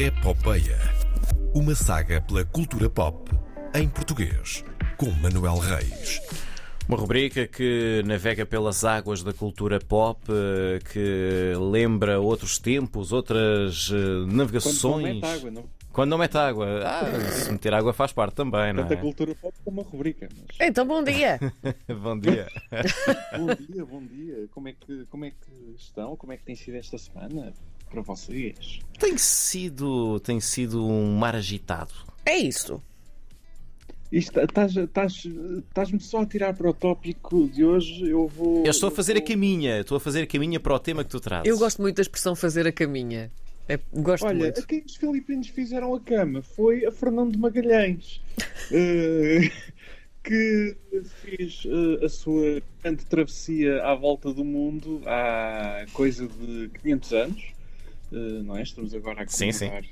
Epopeia. Uma saga pela cultura pop em português, com Manuel Reis. Uma rubrica que navega pelas águas da cultura pop, eh, que lembra outros tempos, outras eh, Quando não navegações. mete água, não? Quando não mete água. Ah, se meter água faz parte também, não Tanta é? cultura pop como uma rubrica. Mas... Então, bom dia. Bom dia. bom dia, bom dia. Como é, que, como é que estão? Como é que tem sido esta semana para vocês? Tem sido, tem sido um mar agitado. É isso. Isto, estás- estás- Estás-me só a tirar para o tópico de hoje. Eu vou. Eu estou a fazer a vou- caminha, estou a fazer a caminha para o tema que tu trazes. Eu gosto muito da expressão fazer a caminha. É, gosto Olha, muito. a quem os filipinos fizeram a cama foi a Fernando de Magalhães, eh, que fez eh, a sua grande travessia à volta do mundo há coisa de 500 anos, eh, não é? Estamos agora a Sim, sim. comemorar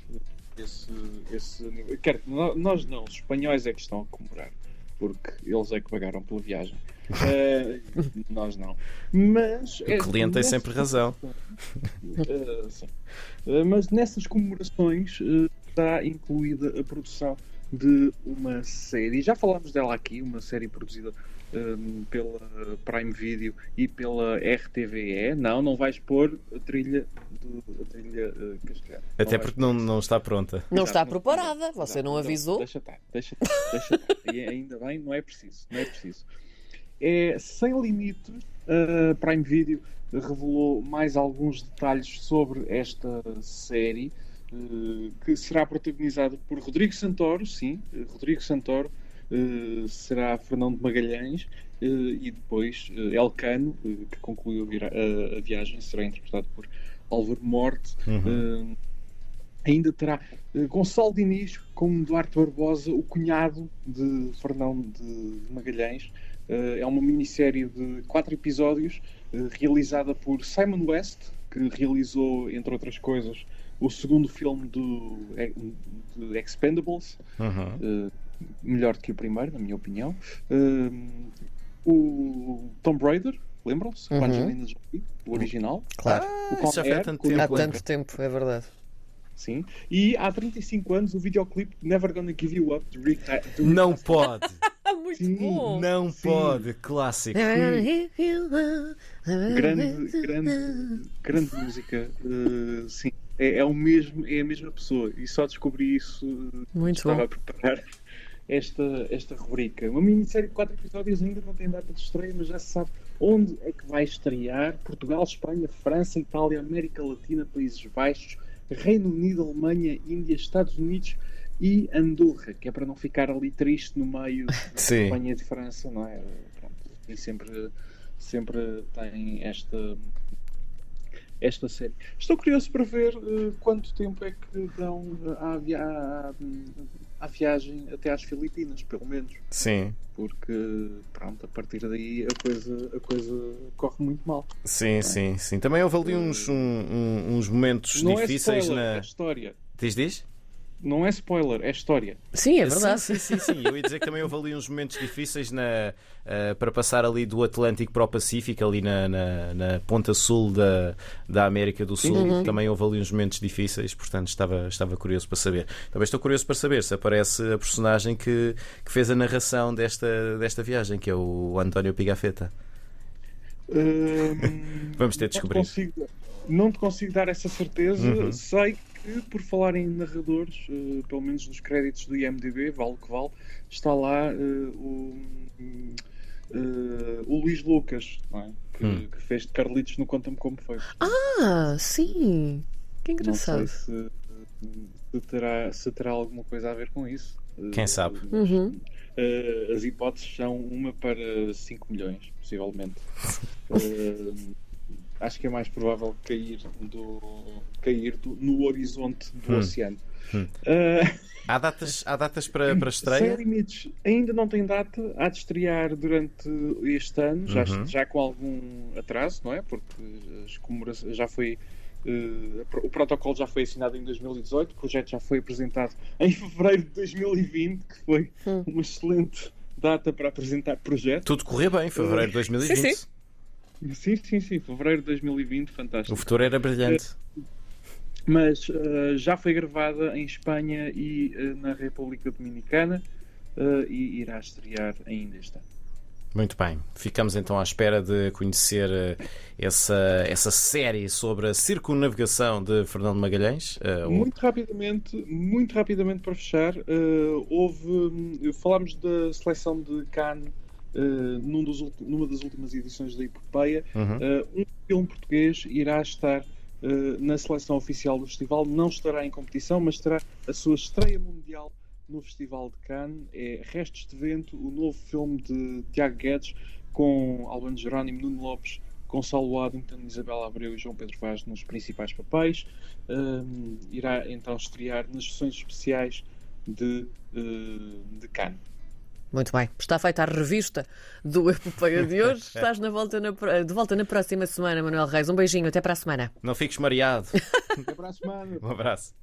esse, esse aniversário. Quer nós não, os espanhóis é que estão a comemorar, porque eles é que pagaram pela viagem. Eh, nós não. Mas O cliente tem sempre razão. Uh, sim. Uh, mas nessas comemorações uh, está incluída a produção de uma série. Já falámos dela aqui, uma série produzida um, pela Prime Video e pela RTVE. Não, não vais pôr a trilha do a trilha uh, castelhana. Até vais porque não, não está pronta. Não Exato, está preparada. Você exato, não avisou. Deixa estar, deixa estar, deixa estar. E ainda bem, não é preciso, não é preciso. É sem limites. A Prime Video revelou mais alguns detalhes sobre esta série, eh, que será protagonizada por Rodrigo Santoro, sim, eh, Rodrigo Santoro eh, será Fernando de Magalhães eh, e depois eh, Elcano, eh, que concluiu a, viagem, será interpretado por Álvaro Morte. Uhum. Eh, ainda terá eh, Gonçalo Diniz como Duarte Barbosa, o cunhado de Fernão de Magalhães. Eh, é uma minissérie de quatro episódios eh, realizada por Simon West, que realizou, entre outras coisas, o segundo filme do, de Expendables, Uhum. eh, melhor que o primeiro, na minha opinião. Eh, o Tomb Raider, lembram-se? Uhum. Jolie, o original. Claro. O Ah, já foi há tanto tempo. Há tanto tempo, é verdade. Sim. E há 35 anos o videoclipe de Never Gonna Give You Up de Rick, Não pode, muito Sim, bom. não Sim. pode. Clássico. Grande, grande, grande música. Uh, sim. É, é o mesmo, é a mesma pessoa. E só descobri isso. Muito estava bom. a preparar esta, esta rubrica. Uma minissérie de 4 episódios ainda não tem data de estreia, mas já se sabe onde é que vai estrear. Portugal, Espanha, França, Itália, América Latina, Países Baixos, Reino Unido, Alemanha, Índia, Estados Unidos e Andorra, que é para não ficar ali triste no meio Sim. Espanha e de França, não é? Pronto, e sempre, sempre tem esta, esta série. Estou curioso para ver eh, quanto tempo é que dão eh, à, via- à- à viagem até às Filipinas, pelo menos. Sim, Porque, pronto, a partir daí a coisa, a coisa corre muito mal. sim, sim, sim. Também houve ali uns, um- um- uns momentos não difíceis é spoiler, na. é história. Diz, diz? Não é spoiler, é história. Sim, é verdade. Sim, sim, sim, sim. Eu ia dizer que também houve ali uns momentos difíceis na, eh, para passar ali do Atlântico para o Pacífico, ali na, na, na ponta sul da, da América do Sul. Sim. Também houve ali uns momentos difíceis, portanto estava, estava curioso para saber. Também estou curioso para saber se aparece a personagem que, que fez a narração desta, desta viagem, que é o António Pigafetta. Hum, Vamos ter de não te descobrir. consigo- não te consigo dar essa certeza. Uhum. Sei que, por falar em narradores, eh, pelo menos nos créditos do IMDB, vale o que vale, está lá eh, o, eh, o Luís Lucas, não é? que, Hum. que fez de Carlitos no Conta-me Como Foi. Ah, sim. Que Não sei engraçado. se, se terá, se terá alguma coisa a ver com isso. Quem sabe? mas, Uhum. as hipóteses são uma para 5 milhões, possivelmente. Acho que é mais provável cair, do, cair do- no horizonte do Hum. oceano. Hum. Eh, Há datas, há datas para, para sem estreia? limites, ainda não tem data, há de estrear durante este ano, já, Uhum. já com algum atraso, não é? Porque as comemorações já foi. eh, o protocolo já foi assinado em 2018, o projeto já foi apresentado em fevereiro de 2020, que foi Hum. uma excelente data para apresentar projeto. Tudo correr bem, fevereiro de 2020. Sim, sim. Sim, sim, sim, fevereiro de 2020, fantástico. O futuro era brilhante. mas eh, já foi gravada em Espanha e eh, na República Dominicana eh, e irá estrear ainda este ano. Muito bem. Ficamos então à espera de conhecer eh, essa, essa série sobre a circunnavigação de Fernando Magalhães. Eh, Muito rapidamente, muito rapidamente para fechar, eh, houve, hum, falámos da seleção de Cannes eh, num dos numa das últimas edições da Epopeia. Uhum. Eh, um filme português irá estar eh, na seleção oficial do festival, não estará em competição, mas terá a sua estreia mundial no Festival de Cannes. É Restos de Vento, o novo filme de Tiago Guedes, com Albano Jerónimo, Nuno Lopes, Gonçalo Addington, Isabela Abreu e João Pedro Vaz nos principais papéis. Um, irá então estrear nas sessões especiais de, de Cannes. Muito bem. Está feita a revista do Epopeia de hoje. Estás na volta na de volta na próxima semana, Manuel Reis. Um beijinho, até para a semana. Não fiques mareado. Até para a semana. Um abraço.